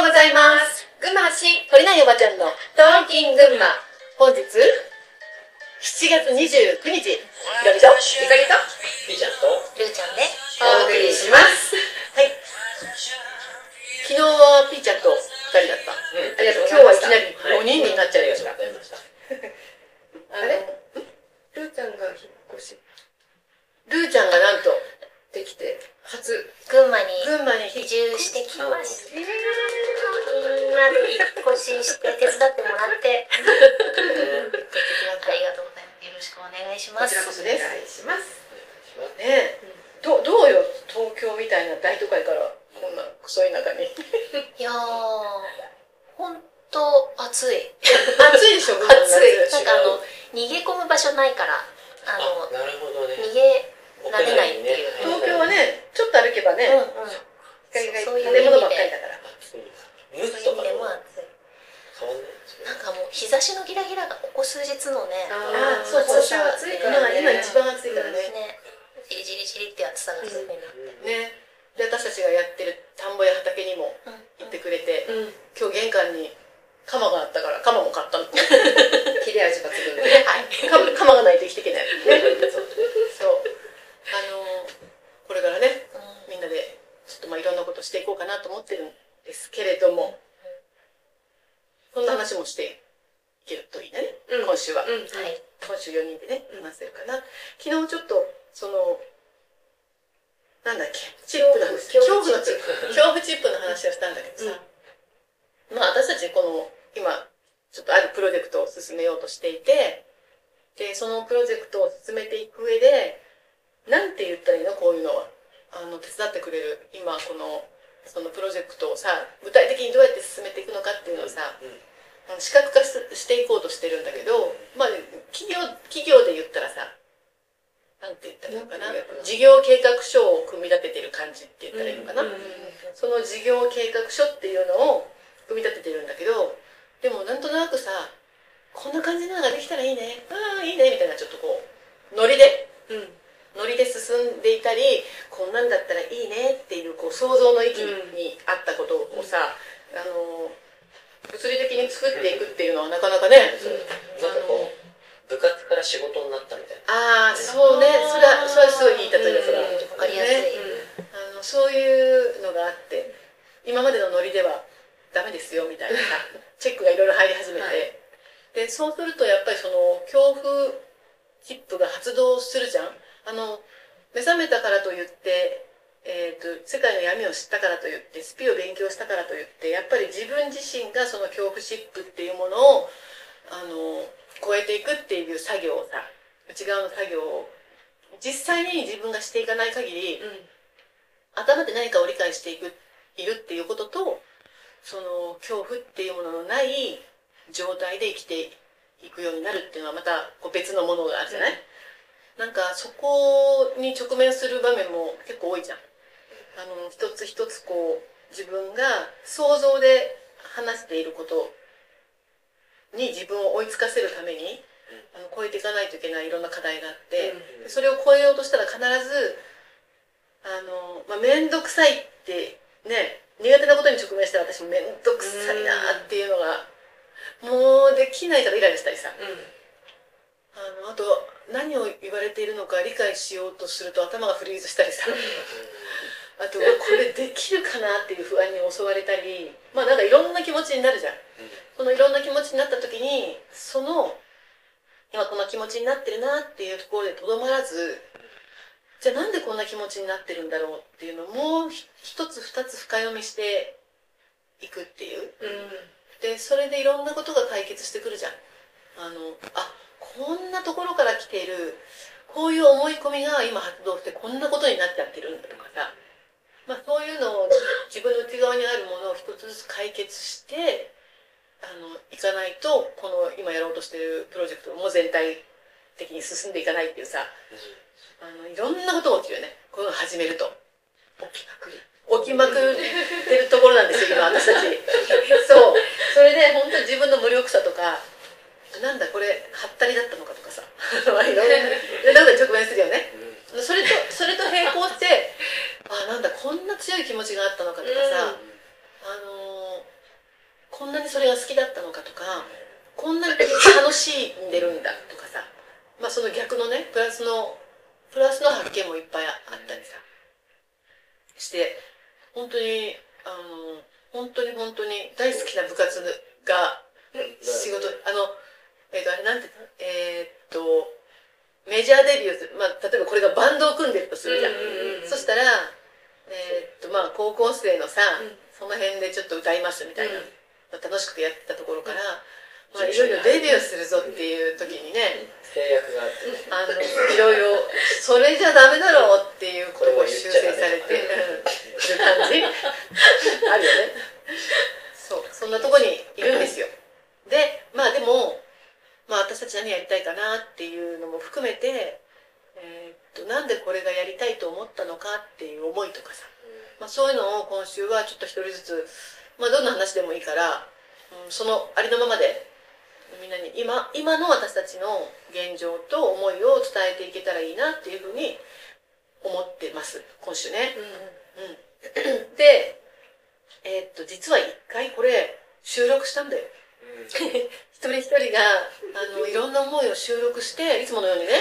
ようございます。群馬発信、鳥ないおばちゃんのトーキン群馬。本日、7月29日、ひろみと、ゆかりと、ピーちゃんと？ルーちゃんでお送りします。はい。昨日はピーちゃんと2人だった。うんありがとう。今日はいきなり5人になっちゃいました。ありがとうございました あれ？ルーちゃんが引っ越しルーちゃんがなんと、できて、初、群馬に群馬に引移住してきましたなで引っ越しして手伝ってもらって。ありがとうございます。よろしくお願いします。こちらこそですお願いします。ね。え、どどうよ東京みたいな大都会からこんなクソ田舎に。いやーほんと暑い。暑いでしょ暑い。なんかあの逃げ込む場所ないからあのあなるほどね。逃げられないっていう。東京はねちょっと歩けばね、うんうん。そういう建物ばっ意味でかりだからそういう意味でも暑いなんかもう日差しのギラギラがここ数日のねあそうそう暑さ暑いからね。今今一番暑いからね、ね。じりじりじりって暑さがすごいなね。で私たちがやってる田んぼや畑にもうん行ってくれて、うん。今日玄関に鎌があったから鎌も買ったの切れ味抜群ではい鎌鎌がないと生きていけない、ね、そうあのこれからねみんなでちょっとまあいろんなことしていこうかなと思ってるんですけれども、そんな話もしていけるといいね、うん。今週は、うんはい。今週4人でね話せるかな。昨日ちょっとそのなんだっけ？チップの話。恐恐怖の怖チップ。恐怖チップの話をしたんだけどさ、まあ私たちこの今ちょっとあるプロジェクトを進めようとしていてでそのプロジェクトを進めていく上でなんて言ったらいいの？こういうのは。あの手伝ってくれる今このそのプロジェクトをさ具体的にどうやって進めていくのかっていうのをさ、うん視覚化ししていこうとしてるんだけど、まあ、企業企業で言ったらさなんて言ったらいいのかな？事業計画書を組み立ててる感じって言ったらいいのかな、うんその事業計画書っていうのを組み立ててるんだけどでもなんとなくさこんな感じのができたらいいね。ああいいねみたいなちょっとこうノリでうん。ノリで進んでいたりこんなんだったらいいねっていうこう想像の域にあったことをさ、あの物理的に作っていくっていうのはなかなかね、そうなんかこう部活から仕事になったみたいな。ああそうね。それはそれはすごいいい例えだそれは、うん。わかりやすい、ね。あのそういうのがあって今までのノリではダメですよみたいなさ チェックがいろいろ入り始めて、はでそうするとやっぱりその恐怖チップが発動するじゃん。あの目覚めたからといって、世界の闇を知ったからといってスピを勉強したからといってやっぱり自分自身がその恐怖チップっていうものをあの超えていくっていう作業をさ内側の作業を実際に自分がしていかない限り、頭で何かを理解していくいるっていうこととその恐怖っていうもののない状態で生きていくようになるっていうのはまたこう別のものがあるじゃない、なんかそこに直面する場面も結構多いじゃんあの一つ一つこう自分が想像で話していることに自分を追いつかせるためにあの超えていかないといけないいろんな課題があって、それを超えようとしたら必ずあの、まあ、面倒くさいってね苦手なことに直面したら私も面倒くさいなっていうのが、もうできないからイライラしたりさ。あのあと何を言われているのか理解しようとすると頭がフリーズしたりさあとこれできるかなっていう不安に襲われたりまあなんかいろんな気持ちになるじゃん。そのいろんな気持ちになった時にその今こんな気持ちになってるなっていうところでとどまらずじゃあなんでこんな気持ちになってるんだろうっていうのをもうひ一つ二つ深読みしていくっていう。でそれでいろんなことが解決してくるじゃん。あのあこんなところから来ているこういう思い込みが今発動してこんなことになっちゃってるんだとかさ、まあ、そういうのを自分の内側にあるものを一つずつ解決してあのいかないとこの今やろうとしてるプロジェクトも全体的に進んでいかないっていうさあのいろんなことが起きるよね。こういうのを始めると。起きまくる。起きまくってるところなんですよ今私たち。そう。それで本当に自分の無力さとかなんだこれはったりだったのかとかさまあいろんないろんなことに直面するよねそれとそれと並行してあなんだこんな強い気持ちがあったのかとかさ、あのーこんなにそれが好きだったのかとかこんなに楽しんでるんだとかさまあその逆のねプラスのプラスの発見もいっぱいあったりさ。して本当にあの本当に本当に大好きな部活が仕事あのえっ、とあれなんてえーっとメジャーデビューする、まあ、例えばこれがバンドを組んでるとするじゃん、そしたらえーっとまあ高校生のさ、その辺でちょっと歌いますみたいな、楽しくてやってたところから、まあ、いよいよデビューするぞっていう時にね、制約があってねあのいろいろそれじゃダメだろうっていうことを修正されてる感じあるよね。そうそんなとこにいるんですよ。でまあでも、まあ、私たち何やりたいかなっていうのも含めて、えーっとなんでこれがやりたいと思ったのかっていう思いとかさ、まあ、そういうのを今週はちょっと一人ずつ、まあ、どんな話でもいいから、うん、そのありのままでみんなに今今の私たちの現状と思いを伝えていけたらいいなっていうふうに思ってます。今週ね。うん、で、えーっと実は一回これ収録したんだよ。一人一人があのいろんな思いを収録していつものようにね、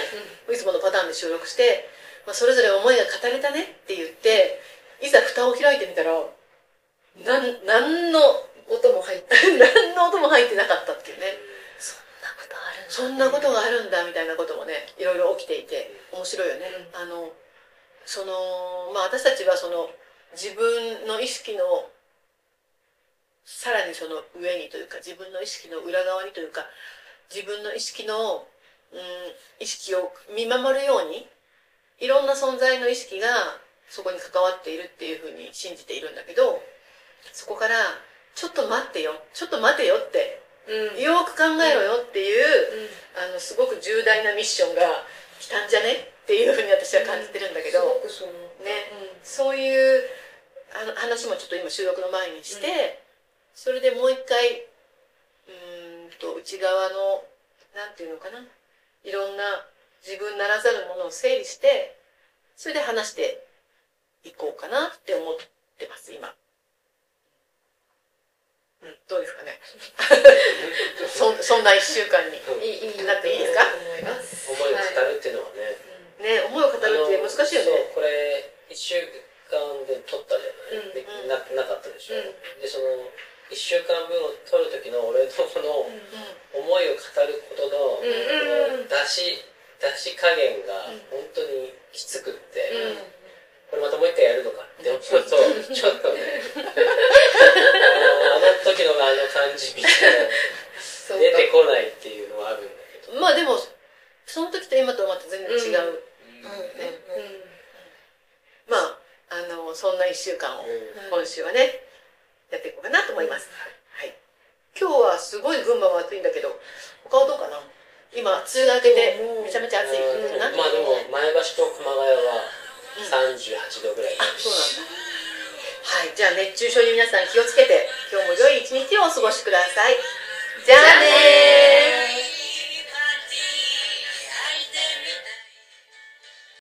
いつものパターンで収録して、まあ、それぞれ思いが語れたねって言っていざ蓋を開いてみたらなん何の音も入っ て何の音も入ってなかったっていうねそんなことがあるんだみたいなこともねいろいろ起きていて面白いよね、あのそのまあ私たちはその自分の意識のさらにその上にというか自分の意識の裏側にというか自分の意識の、うん、意識を見守るようにいろんな存在の意識がそこに関わっているっていうふうに信じているんだけどそこからちょっと待ってよちょっと待てよってうん。よく考えろよっていう、あのすごく重大なミッションが来たんじゃねっていうふうに私は感じてるんだけど、すごくそのね。そういうあの話もちょっと今収録の前にして、それでもう一回うーんと内側のなんていうのかな。いろんな自分ならざるものを整理してそれで話していこうかなって思ってます今。うん、どうですかね。そそんな1週間に。うん。いいいいなっていいですか思います。思いを語るっていうのはね、ね思いを語るって難しいよね。そうこれ1週間で撮ったじゃない、でうん。ななかったでしょ、うん。でその1週間分を撮る時の俺のこの思いを語ることの、うん出し出し加減が本当にきつくって、これまたもう一回やるのかって思うと、ちょっとねあのあの時のあの感じみたいな 出てこないっていうのはあるんだけど。まあでもその時と今とはまた全然違う、ねまああのそんな1週間を今週はねやっていこうかなと思います、はい、今日はすごい群馬は暑いんだけど他はどうかな？今梅雨が明けてめちゃめちゃ暑いかな、まあでも前橋と熊谷は38度ぐらい、あそうなんだ。はい。じゃあ熱中症に皆さん気をつけて今日も良い一日をお過ごしください。じゃあねー